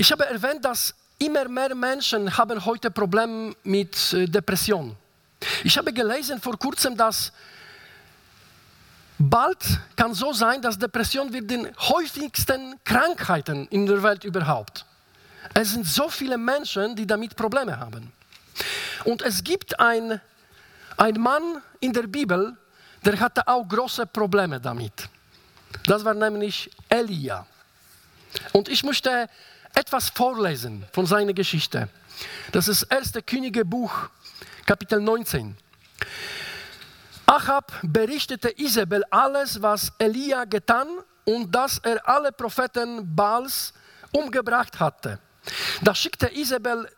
Ich habe erwähnt, dass immer mehr Menschen haben heute Probleme mit äh, Depression. Ich habe gelesen vor kurzem, dass bald kann so sein, dass Depression wird den häufigsten Krankheiten in der Welt überhaupt. Es sind so viele Menschen, die damit Probleme haben. Und es gibt ein, ein Mann in der Bibel, der hatte auch große Probleme damit. Das war nämlich Elia. Und ich möchte etwas vorlesen von seiner Geschichte. Das ist das 1. Königebuch, Kapitel 19. Achab berichtete Isabel alles, was Elia getan und dass er alle Propheten Baals umgebracht hatte. Da schickte Isabel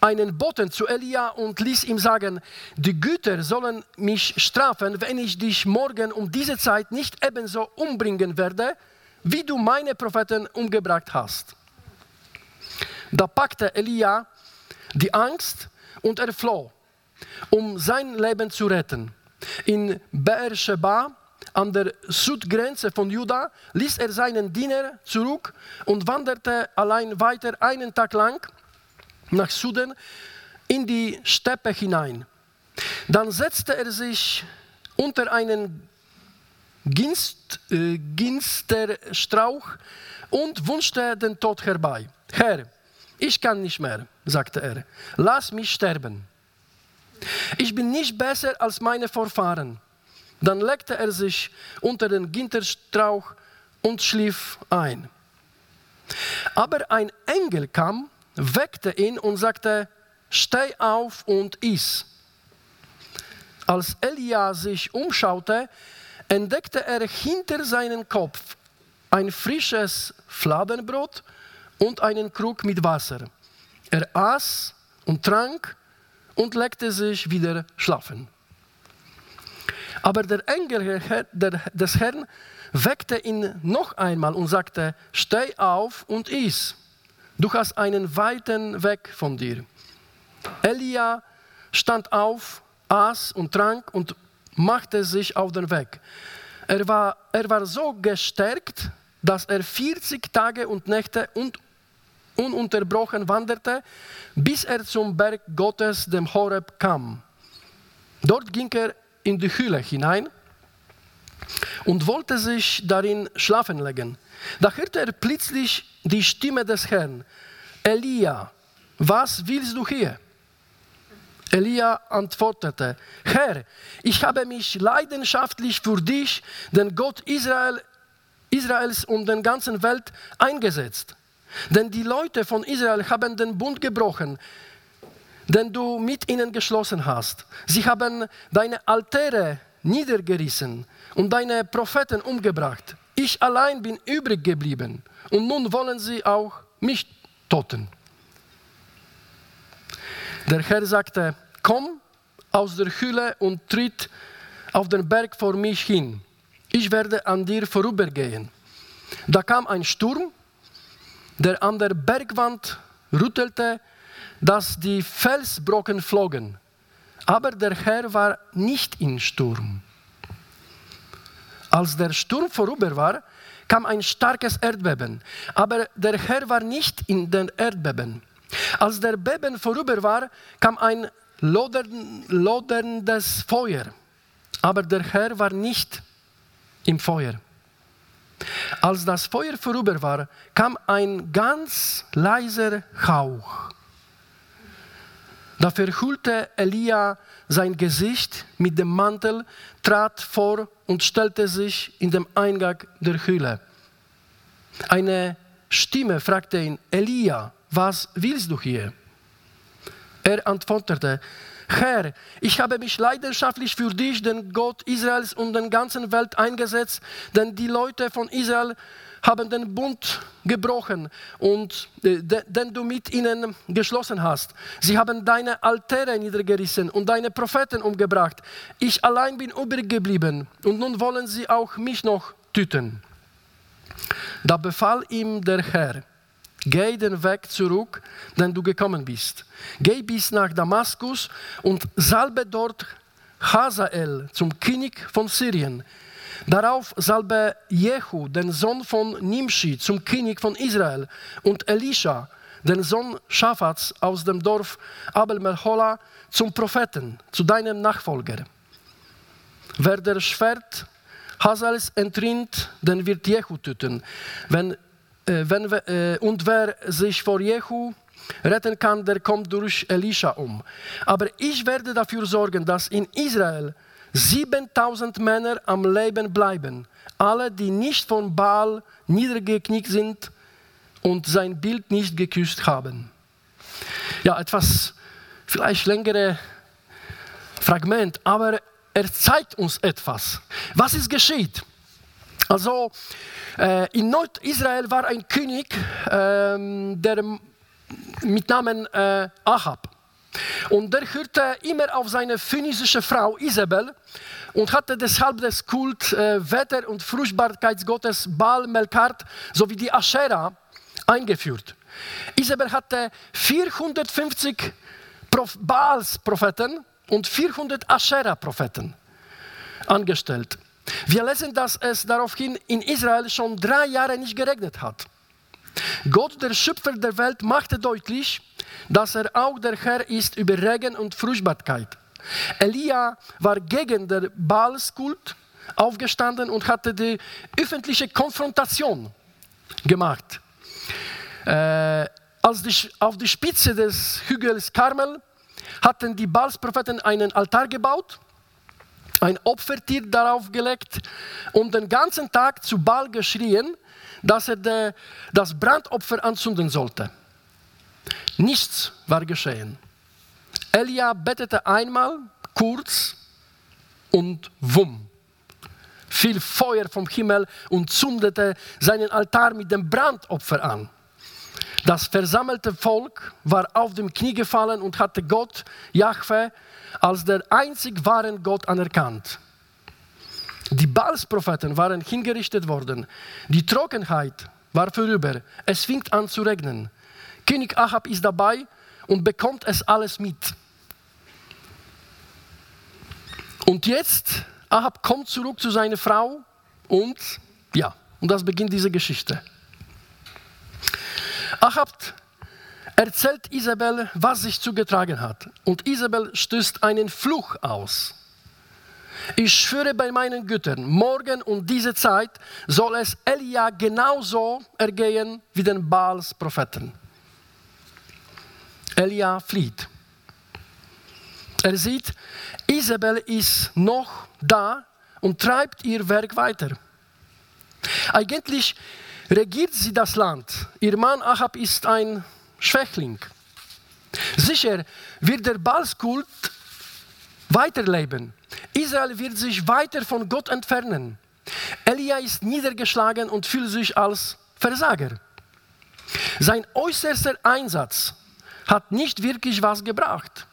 einen Boten zu Elia und ließ ihm sagen, die Güter sollen mich strafen, wenn ich dich morgen um diese Zeit nicht ebenso umbringen werde, wie du meine Propheten umgebracht hast. Da packte Elia die Angst und er floh, um sein Leben zu retten. In Beersheba, an der Südgrenze von Juda, ließ er seinen Diener zurück und wanderte allein weiter einen Tag lang nach Süden in die Steppe hinein. Dann setzte er sich unter einen Ginst, äh, Ginsterstrauch und wünschte den Tod herbei. Herr, ich kann nicht mehr, sagte er. Lass mich sterben. Ich bin nicht besser als meine Vorfahren. Dann legte er sich unter den Ginterstrauch und schlief ein. Aber ein Engel kam weckte ihn und sagte, steh auf und iss. Als Elia sich umschaute, entdeckte er hinter seinem Kopf ein frisches Fladenbrot und einen Krug mit Wasser. Er aß und trank und legte sich wieder schlafen. Aber der Engel des Herrn weckte ihn noch einmal und sagte, steh auf und iss. Du hast einen weiten Weg von dir. Elia stand auf, aß und trank und machte sich auf den Weg. Er war, er war so gestärkt, dass er 40 Tage und Nächte und ununterbrochen wanderte, bis er zum Berg Gottes, dem Horeb, kam. Dort ging er in die Höhle hinein und wollte sich darin schlafen legen. Da hörte er plötzlich die Stimme des Herrn. Elia, was willst du hier? Elia antwortete, Herr, ich habe mich leidenschaftlich für dich, den Gott Israel, Israels und der ganzen Welt eingesetzt. Denn die Leute von Israel haben den Bund gebrochen, den du mit ihnen geschlossen hast. Sie haben deine Altäre niedergerissen und deine Propheten umgebracht. Ich allein bin übrig geblieben und nun wollen sie auch mich toten. Der Herr sagte, komm aus der Höhle und tritt auf den Berg vor mich hin. Ich werde an dir vorübergehen. Da kam ein Sturm, der an der Bergwand rüttelte, dass die Felsbrocken flogen. Aber der Herr war nicht im Sturm. Als der Sturm vorüber war, kam ein starkes Erdbeben. Aber der Herr war nicht in den Erdbeben. Als der Beben vorüber war, kam ein lodern, loderndes Feuer. Aber der Herr war nicht im Feuer. Als das Feuer vorüber war, kam ein ganz leiser Hauch. Da verhüllte Elia sein Gesicht mit dem Mantel, trat vor und stellte sich in dem Eingang der Höhle. Eine Stimme fragte ihn, Elia, was willst du hier? Er antwortete, Herr, ich habe mich leidenschaftlich für dich, den Gott Israels und der ganzen Welt eingesetzt, denn die Leute von Israel haben den Bund gebrochen und äh, den du mit ihnen geschlossen hast. Sie haben deine Altäre niedergerissen und deine Propheten umgebracht. Ich allein bin übrig geblieben und nun wollen sie auch mich noch töten. Da befahl ihm der Herr, geh den Weg zurück, den du gekommen bist. Geh bis nach Damaskus und salbe dort Hazael zum König von Syrien Darauf salbe Jehu, den Sohn von Nimshi, zum König von Israel und Elisha, den Sohn Schafats aus dem Dorf Abel Melchola, zum Propheten, zu deinem Nachfolger. Wer der Schwert Hazals entrinnt, den wird Jehu töten. Wenn, wenn, äh, und wer sich vor Jehu retten kann, der kommt durch Elisha um. Aber ich werde dafür sorgen, dass in Israel 7000 Männer am Leben bleiben. Alle, die nicht von Baal niedergeknickt sind und sein Bild nicht geküsst haben. Ja, etwas vielleicht längere Fragment, aber er zeigt uns etwas. Was ist geschieht? Also äh, in Nordisrael war ein König, äh, der mit Namen äh, Ahab. Und der hörte immer auf seine phönizische Frau Isabel und hatte deshalb das Kult äh, Wetter- und Fruchtbarkeitsgottes Baal Melkart sowie die Aschera eingeführt. Isabel hatte 450 Prof Baals-Propheten und 400 Aschera-Propheten angestellt. Wir lesen, dass es daraufhin in Israel schon drei Jahre nicht geregnet hat. Gott, der Schöpfer der Welt, machte deutlich, dass er auch der Herr ist über Regen und Fruchtbarkeit. Elia war gegen den Baalskult aufgestanden und hatte die öffentliche Konfrontation gemacht. Äh, als die, auf die Spitze des Hügels Karmel hatten die Baalspropheten einen Altar gebaut, ein Opfertier darauf gelegt und den ganzen Tag zu Baal geschrien, dass er de, das Brandopfer anzünden sollte. Nichts war geschehen. Elia betete einmal kurz und wumm. Fiel Feuer vom Himmel und zündete seinen Altar mit dem Brandopfer an. Das versammelte Volk war auf dem Knie gefallen und hatte Gott, Jahwe, als der einzig wahren Gott anerkannt. Die Baalspropheten waren hingerichtet worden. Die Trockenheit war vorüber. Es fing an zu regnen. König Ahab ist dabei und bekommt es alles mit. Und jetzt, Ahab kommt zurück zu seiner Frau und ja, und das beginnt diese Geschichte. Ahab erzählt Isabel, was sich zugetragen hat. Und Isabel stößt einen Fluch aus. Ich schwöre bei meinen Göttern, morgen um diese Zeit soll es Elia genauso ergehen wie den Baals Propheten. Elia flieht. Er sieht, Isabel ist noch da und treibt ihr Werk weiter. Eigentlich regiert sie das Land. Ihr Mann Ahab ist ein Schwächling. Sicher wird der Baalskult weiterleben. Israel wird sich weiter von Gott entfernen. Elia ist niedergeschlagen und fühlt sich als Versager. Sein äußerster Einsatz hat nicht wirklich was gebracht.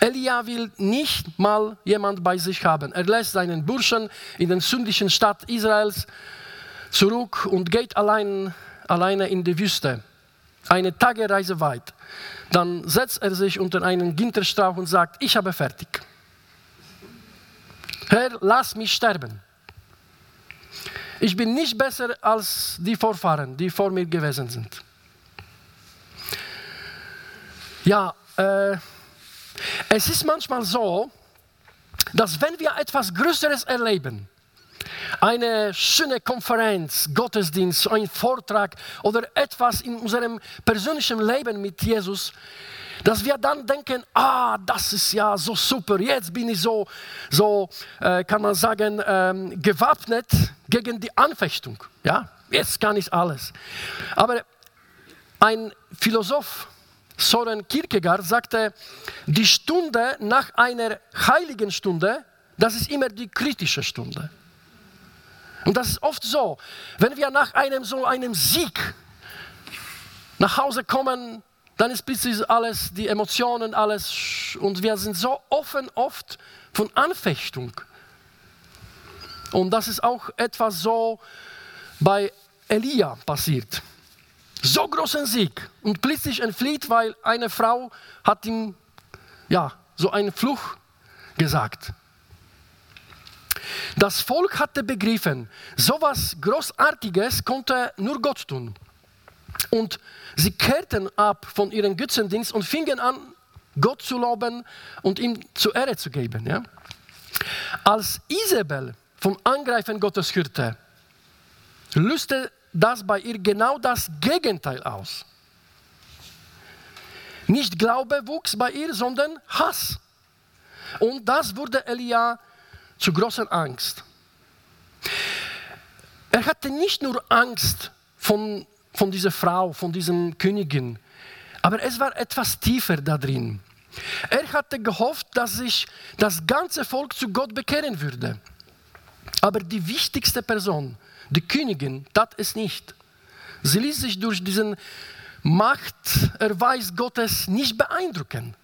Elia will nicht mal jemand bei sich haben. Er lässt seinen Burschen in den sündlichen Stadt Israels zurück und geht allein, alleine in die Wüste, eine Tagereise weit. Dann setzt er sich unter einen Ginterstrauch und sagt, ich habe fertig. Herr, lass mich sterben. Ich bin nicht besser als die Vorfahren, die vor mir gewesen sind. Ja, äh, es ist manchmal so, dass wenn wir etwas Größeres erleben, eine schöne Konferenz, Gottesdienst, ein Vortrag oder etwas in unserem persönlichen Leben mit Jesus, dass wir dann denken, ah, das ist ja so super, jetzt bin ich so, so äh, kann man sagen, ähm, gewappnet gegen die Anfechtung. Ja, jetzt kann ich alles. Aber ein Philosoph, Soren Kierkegaard, sagte, die Stunde nach einer heiligen Stunde, das ist immer die kritische Stunde. Und das ist oft so, wenn wir nach einem so einem Sieg nach Hause kommen, dann ist plötzlich alles, die Emotionen, alles, und wir sind so offen oft von Anfechtung. Und das ist auch etwas so bei Elia passiert. So großen Sieg und plötzlich entflieht, weil eine Frau hat ihm ja so einen Fluch gesagt. Das Volk hatte begriffen, so etwas Großartiges konnte nur Gott tun. Und sie kehrten ab von ihrem Götzendienst und fingen an, Gott zu loben und ihm zu Ehre zu geben. Ja? Als Isabel vom Angreifen Gottes hörte, löste das bei ihr genau das Gegenteil aus. Nicht Glaube wuchs bei ihr, sondern Hass. Und das wurde Elia zu großer Angst. Er hatte nicht nur Angst von, von dieser Frau, von diesem Königin, aber es war etwas tiefer da drin. Er hatte gehofft, dass sich das ganze Volk zu Gott bekehren würde. Aber die wichtigste Person, die Königin, tat es nicht. Sie ließ sich durch diesen Machterweis Gottes nicht beeindrucken.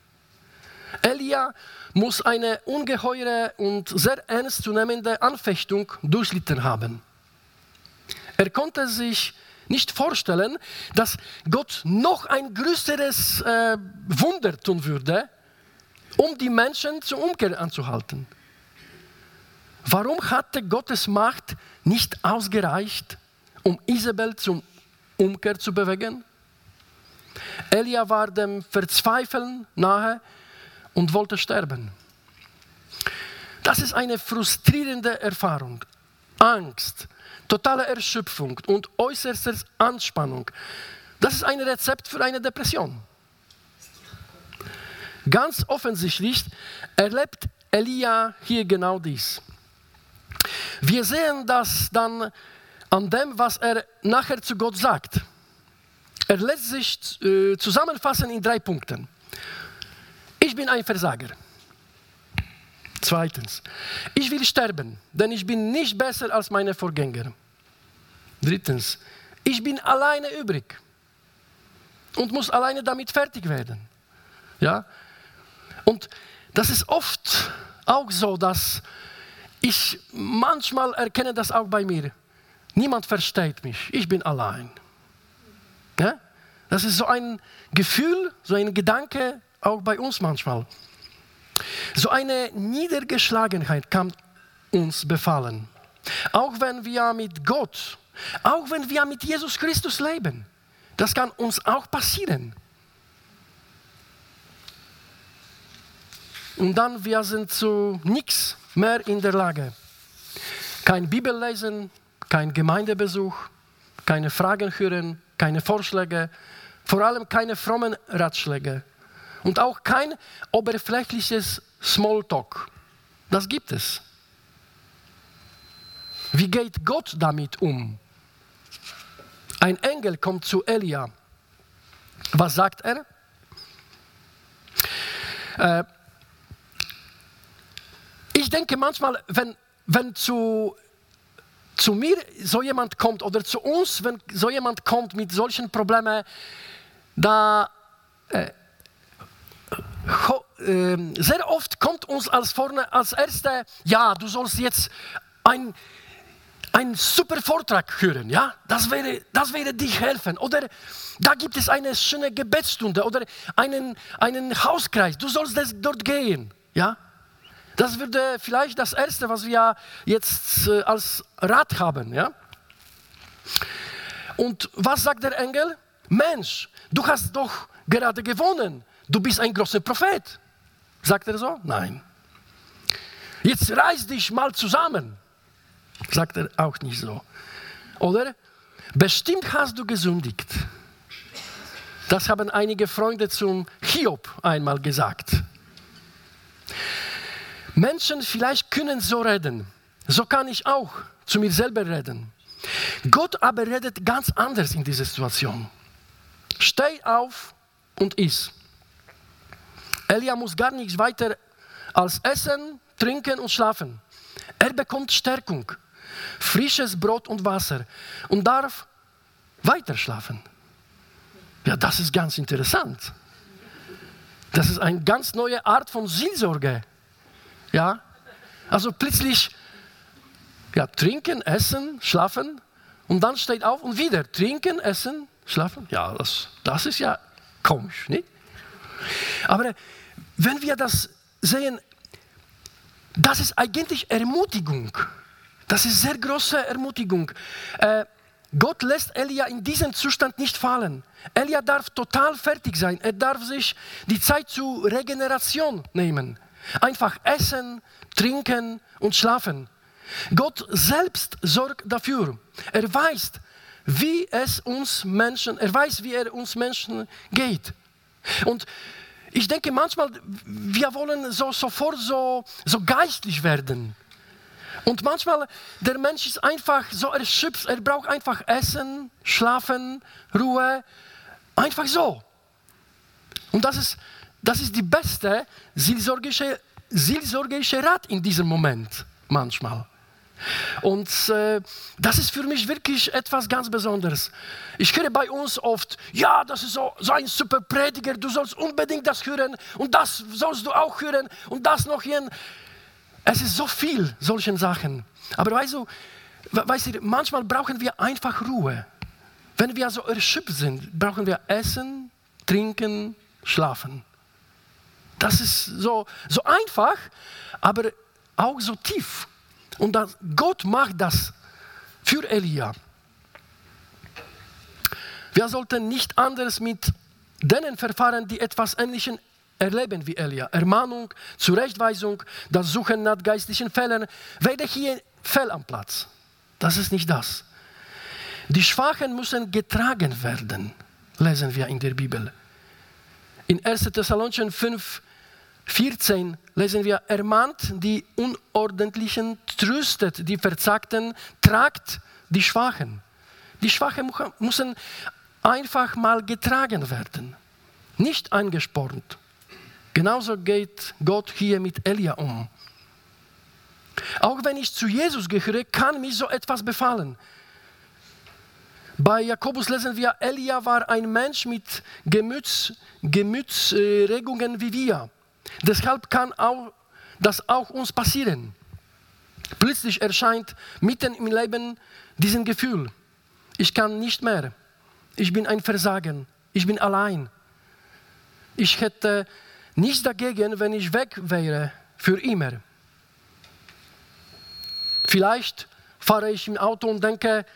Elia muss eine ungeheure und sehr ernstzunehmende Anfechtung durchlitten haben. Er konnte sich nicht vorstellen, dass Gott noch ein größeres äh, Wunder tun würde, um die Menschen zur Umkehr anzuhalten. Warum hatte Gottes Macht nicht ausgereicht, um Isabel zum Umkehr zu bewegen? Elia war dem Verzweifeln nahe und wollte sterben. Das ist eine frustrierende Erfahrung. Angst, totale Erschöpfung und äußerste Anspannung. Das ist ein Rezept für eine Depression. Ganz offensichtlich erlebt Elia hier genau dies. Wir sehen das dann an dem, was er nachher zu Gott sagt. Er lässt sich äh, zusammenfassen in drei Punkten. Ich bin ein Versager. Zweitens, ich will sterben, denn ich bin nicht besser als meine Vorgänger. Drittens, ich bin alleine übrig und muss alleine damit fertig werden. Ja? Und das ist oft auch so, dass ich manchmal erkenne das auch bei mir. Niemand versteht mich, ich bin allein. Ja? Das ist so ein Gefühl, so ein Gedanke auch bei uns manchmal. So eine Niedergeschlagenheit kann uns befallen. Auch wenn wir mit Gott, auch wenn wir mit Jesus Christus leben. Das kann uns auch passieren. Und dann wir sind zu nichts mehr in der Lage. Kein Bibellesen, kein Gemeindebesuch, keine Fragen hören, keine Vorschläge, vor allem keine frommen Ratschläge und auch kein oberflächliches Smalltalk. Das gibt es. Wie geht Gott damit um? Ein Engel kommt zu Elia. Was sagt er? Äh, ich denke manchmal, wenn, wenn zu, zu mir so jemand kommt oder zu uns, wenn so jemand kommt mit solchen Problemen, da äh, sehr oft kommt uns als vorne als erste, ja, du sollst jetzt ein einen super Vortrag hören, ja, das wäre, das wäre dich helfen. Oder da gibt es eine schöne Gebetsstunde oder einen, einen Hauskreis, du sollst dort gehen, ja. Das würde vielleicht das Erste, was wir jetzt äh, als Rat haben, ja. Und was sagt der Engel? Mensch, du hast doch gerade gewonnen du bist ein großer Prophet. Sagt er so? Nein. Jetzt reiß dich mal zusammen. Sagt er auch nicht so. Oder? Bestimmt hast du gesündigt. Das haben einige Freunde zum Hiob einmal gesagt. Menschen vielleicht können so reden. So kann ich auch zu mir selber reden. Gott aber redet ganz anders in dieser Situation. Steh auf und iss. Elia muss gar nichts weiter als essen, trinken und schlafen. Er bekommt Stärkung, frisches Brot und Wasser und darf weiter schlafen. Ja, das ist ganz interessant. Das ist eine ganz neue Art von Seelsorge. Ja, also plötzlich ja, trinken, essen, schlafen und dann steht auf und wieder trinken, essen, schlafen. Ja, das, das ist ja komisch, nicht? Aber wenn wir das sehen, das ist eigentlich Ermutigung. Das ist sehr große Ermutigung. Äh, Gott lässt Elia in diesem Zustand nicht fallen. Elia darf total fertig sein. Er darf sich die Zeit zur Regeneration nehmen. Einfach essen, trinken und schlafen. Gott selbst sorgt dafür. Er weiß, wie es uns Menschen, er weiß, wie er uns Menschen geht. Und ich denke manchmal, wir wollen so sofort so, so geistlich werden. Und manchmal, der Mensch ist einfach so erschöpft, er braucht einfach Essen, Schlafen, Ruhe, einfach so. Und das ist, das ist die beste seelsorgische, seelsorgische Rat in diesem Moment, manchmal. Und äh, das ist für mich wirklich etwas ganz Besonderes. Ich höre bei uns oft, ja, das ist so, so ein super Prediger, du sollst unbedingt das hören und das sollst du auch hören und das noch hier. Es ist so viel solchen Sachen. Aber weißt du, weißt du, manchmal brauchen wir einfach Ruhe. Wenn wir so erschöpft sind, brauchen wir Essen, Trinken, Schlafen. Das ist so, so einfach, aber auch so tief. Und das, Gott macht das für Elia. Wir sollten nicht anders mit denen verfahren, die etwas Ähnliches erleben wie Elia. Ermahnung, Zurechtweisung, das Suchen nach geistlichen Fehlern, wäre hier fehl am Platz. Das ist nicht das. Die Schwachen müssen getragen werden, lesen wir in der Bibel. In 1. Thessalonicher 5, 14 lesen wir, ermahnt die Unordentlichen, tröstet die Verzagten, tragt die Schwachen. Die Schwachen müssen einfach mal getragen werden, nicht eingespornt. Genauso geht Gott hier mit Elia um. Auch wenn ich zu Jesus gehöre, kann mich so etwas befallen. Bei Jakobus lesen wir, Elia war ein Mensch mit Gemüts, Gemütsregungen wie wir. Deshalb kann auch, das auch uns passieren. Plötzlich erscheint mitten im Leben diesen Gefühl, ich kann nicht mehr, ich bin ein Versagen, ich bin allein. Ich hätte nichts dagegen, wenn ich weg wäre für immer. Vielleicht fahre ich im Auto und denke,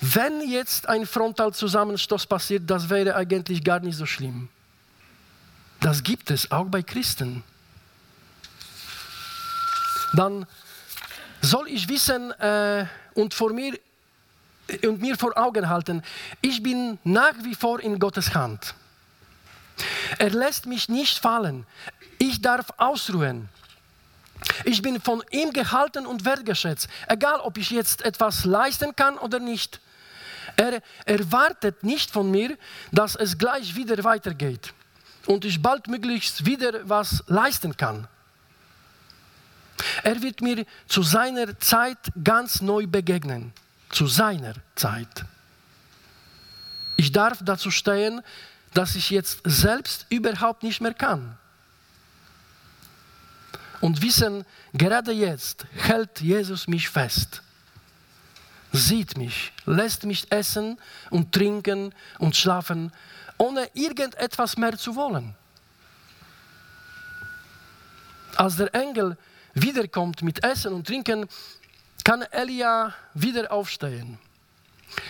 wenn jetzt ein Frontalzusammenstoß passiert, das wäre eigentlich gar nicht so schlimm. Das gibt es auch bei Christen. Dann soll ich wissen äh, und, vor mir, und mir vor Augen halten, ich bin nach wie vor in Gottes Hand. Er lässt mich nicht fallen. Ich darf ausruhen. Ich bin von ihm gehalten und wertgeschätzt, egal ob ich jetzt etwas leisten kann oder nicht. Er erwartet nicht von mir, dass es gleich wieder weitergeht und ich baldmöglichst wieder was leisten kann. Er wird mir zu seiner Zeit ganz neu begegnen. Zu seiner Zeit. Ich darf dazu stehen, dass ich jetzt selbst überhaupt nicht mehr kann. Und wissen, gerade jetzt hält Jesus mich fest, sieht mich, lässt mich essen und trinken und schlafen, ohne irgendetwas mehr zu wollen. Als der Engel wiederkommt mit Essen und Trinken, kann Elia wieder aufstehen.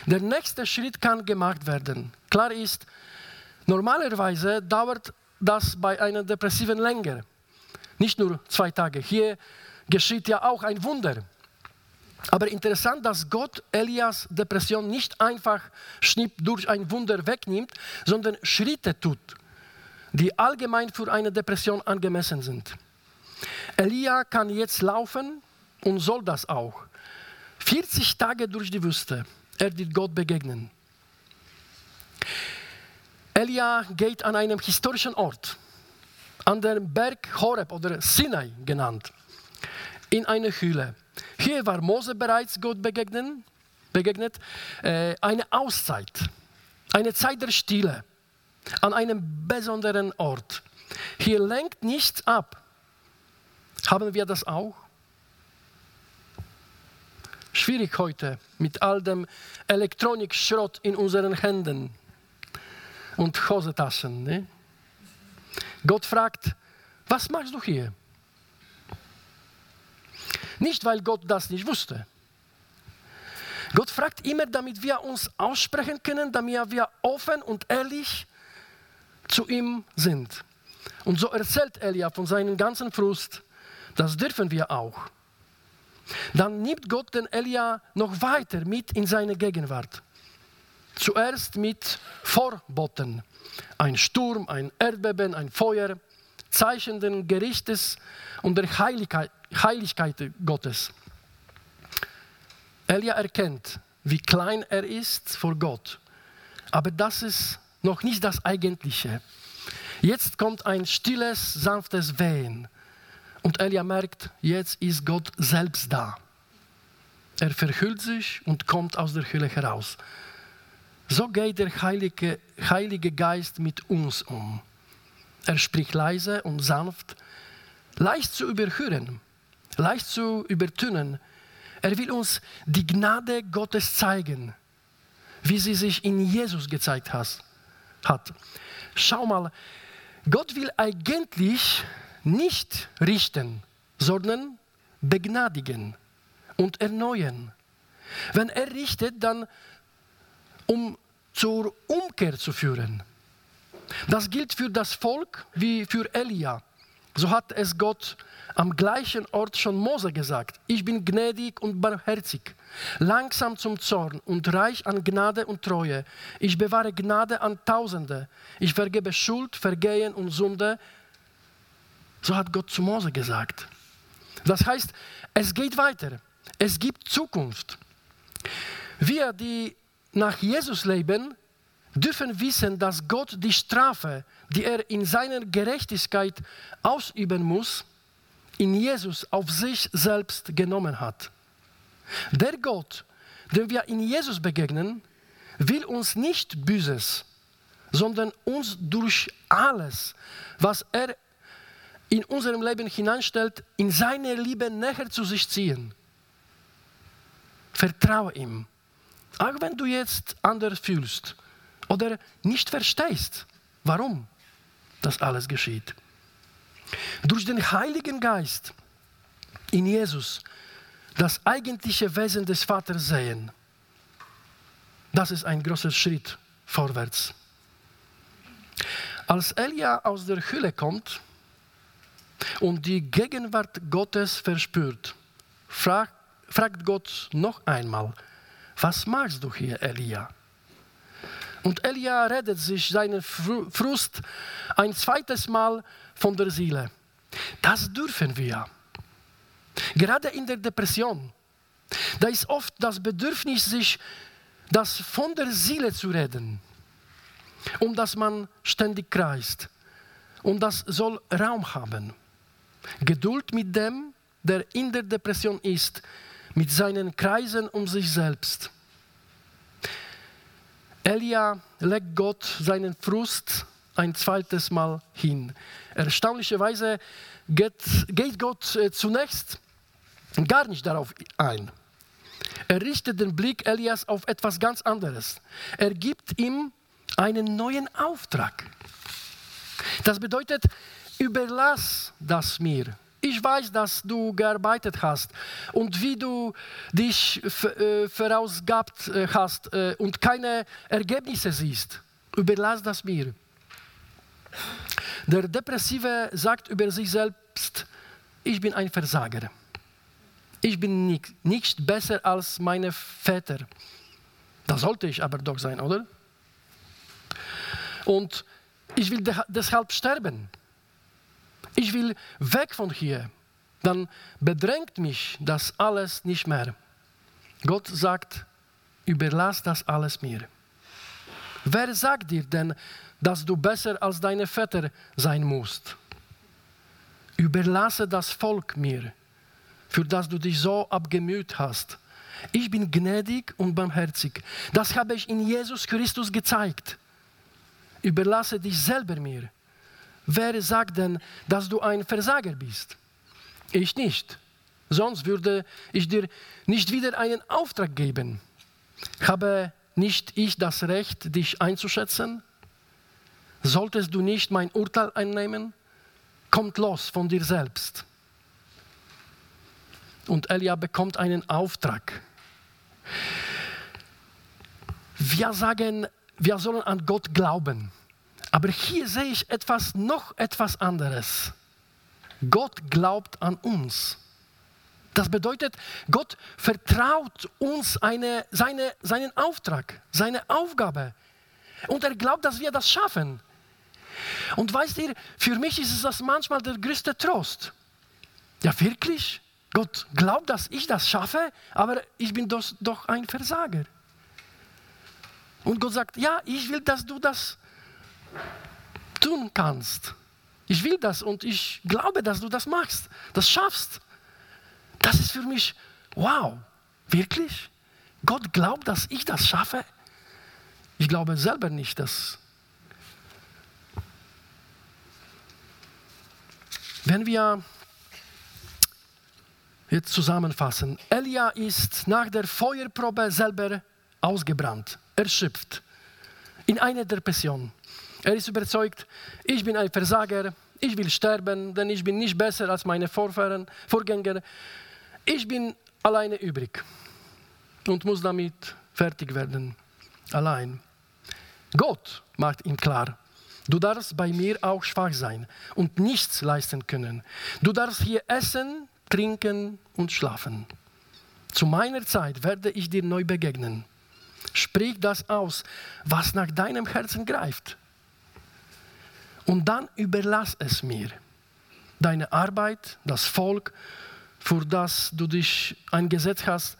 Der nächste Schritt kann gemacht werden. Klar ist, normalerweise dauert das bei einer Depressiven länger. Nicht nur zwei Tage. Hier geschieht ja auch ein Wunder. Aber interessant, dass Gott Elias Depression nicht einfach schnipp durch ein Wunder wegnimmt, sondern Schritte tut, die allgemein für eine Depression angemessen sind. Elia kann jetzt laufen und soll das auch. 40 Tage durch die Wüste. Er wird Gott begegnen. Elia geht an einem historischen Ort, an dem Berg Horeb oder Sinai genannt, in eine Höhle. Hier war Mose bereits Gott begegnen, begegnet, äh, eine Auszeit, eine Zeit der Stille, an einem besonderen Ort. Hier lenkt nichts ab. Haben wir das auch? Schwierig heute mit all dem Elektronikschrott in unseren Händen und Hosetaschen. Ne? Gott fragt, was machst du hier? Nicht, weil Gott das nicht wusste. Gott fragt immer, damit wir uns aussprechen können, damit wir offen und ehrlich zu ihm sind. Und so erzählt Elia von seinem ganzen Frust. Das dürfen wir auch. Dann nimmt Gott den Elia noch weiter mit in seine Gegenwart. Zuerst mit Vorboten. Ein Sturm, ein Erdbeben, ein Feuer, Zeichen des Gerichtes und der Heiligkeit, Heiligkeit Gottes. Elia erkennt, wie klein er ist vor Gott. Aber das ist noch nicht das Eigentliche. Jetzt kommt ein stilles, sanftes Wehen. Und Elia merkt, jetzt ist Gott selbst da. Er verhüllt sich und kommt aus der Hülle heraus. So geht der Heilige, Heilige Geist mit uns um. Er spricht leise und sanft, leicht zu überhören, leicht zu übertönen. Er will uns die Gnade Gottes zeigen, wie sie sich in Jesus gezeigt hat. Schau mal, Gott will eigentlich nicht richten, sondern begnadigen und erneuern. Wenn er richtet, dann um zur Umkehr zu führen. Das gilt für das Volk wie für Elia. So hat es Gott am gleichen Ort schon Mose gesagt. Ich bin gnädig und barmherzig, langsam zum Zorn und reich an Gnade und Treue. Ich bewahre Gnade an Tausende. Ich vergebe Schuld, Vergehen und Sünde. So hat Gott zu Mose gesagt. Das heißt, es geht weiter. Es gibt Zukunft. Wir, die nach Jesus leben, dürfen wissen, dass Gott die Strafe, die er in seiner Gerechtigkeit ausüben muss, in Jesus auf sich selbst genommen hat. Der Gott, dem wir in Jesus begegnen, will uns nicht Böses, sondern uns durch alles, was er in unserem Leben hineinstellt, in seine Liebe näher zu sich ziehen. Vertraue ihm. Auch wenn du jetzt anders fühlst oder nicht verstehst, warum das alles geschieht. Durch den Heiligen Geist in Jesus das eigentliche Wesen des Vaters sehen. Das ist ein großer Schritt vorwärts. Als Elia aus der Hülle kommt und die Gegenwart Gottes verspürt, fragt, fragt Gott noch einmal, was machst du hier, Elia? Und Elia redet sich seinen Frust ein zweites Mal von der Seele. Das dürfen wir. Gerade in der Depression. Da ist oft das Bedürfnis, sich das von der Seele zu reden, um das man ständig kreist. Und das soll Raum haben. Geduld mit dem, der in der Depression ist, mit seinen Kreisen um sich selbst. Elia legt Gott seinen Frust ein zweites Mal hin. Erstaunlicherweise geht, geht Gott äh, zunächst gar nicht darauf ein. Er richtet den Blick Elias auf etwas ganz anderes. Er gibt ihm einen neuen Auftrag. Das bedeutet, überlass das mir. Ich weiß, dass du gearbeitet hast und wie du dich äh, vorausgabt äh, hast äh, und keine Ergebnisse siehst. Überlass das mir. Der Depressive sagt über sich selbst, ich bin ein Versager. Ich bin nicht, nicht besser als meine Väter. Das sollte ich aber doch sein, oder? Und ich will deshalb sterben ich will weg von hier, dann bedrängt mich das alles nicht mehr. Gott sagt, überlass das alles mir. Wer sagt dir denn, dass du besser als deine Väter sein musst? Überlasse das Volk mir, für das du dich so abgemüht hast. Ich bin gnädig und barmherzig. Das habe ich in Jesus Christus gezeigt. Überlasse dich selber mir. Wer sagt denn, dass du ein Versager bist? Ich nicht. Sonst würde ich dir nicht wieder einen Auftrag geben. Habe nicht ich das Recht, dich einzuschätzen? Solltest du nicht mein Urteil einnehmen? Kommt los von dir selbst. Und Elia bekommt einen Auftrag. wir sagen, wir sollen an Gott glauben. Aber hier sehe ich etwas, noch etwas anderes. Gott glaubt an uns. Das bedeutet, Gott vertraut uns eine, seine, seinen Auftrag, seine Aufgabe. Und er glaubt, dass wir das schaffen. Und weißt ihr, für mich ist es das manchmal der größte Trost. Ja, wirklich? Gott glaubt, dass ich das schaffe, aber ich bin doch, doch ein Versager. Und Gott sagt, ja, ich will, dass du das tun kannst. Ich will das und ich glaube, dass du das machst, das schaffst. Das ist für mich, wow, wirklich? Gott glaubt, dass ich das schaffe? Ich glaube selber nicht, dass. Wenn wir jetzt zusammenfassen, Elia ist nach der Feuerprobe selber ausgebrannt, erschöpft, in einer Depression. Er ist überzeugt, ich bin ein Versager, ich will sterben, denn ich bin nicht besser als meine Vorfahren, Vorgänger. Ich bin alleine übrig und muss damit fertig werden, allein. Gott macht ihm klar, du darfst bei mir auch schwach sein und nichts leisten können. Du darfst hier essen, trinken und schlafen. Zu meiner Zeit werde ich dir neu begegnen. Sprich das aus, was nach deinem Herzen greift. Und dann überlass es mir. Deine Arbeit, das Volk, für das du dich eingesetzt hast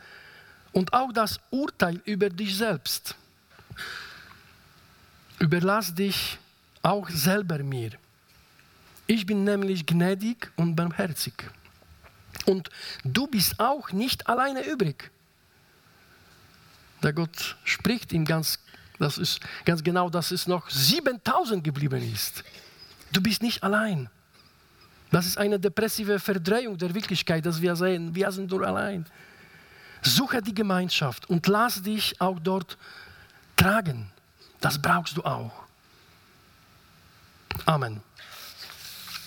und auch das Urteil über dich selbst. Überlass dich auch selber mir. Ich bin nämlich gnädig und barmherzig. Und du bist auch nicht alleine übrig. Der Gott spricht ihm ganz das ist ganz genau, dass es noch 7000 geblieben ist. Du bist nicht allein. Das ist eine depressive Verdrehung der Wirklichkeit, dass wir sehen, wir sind nur allein. Suche die Gemeinschaft und lass dich auch dort tragen. Das brauchst du auch. Amen.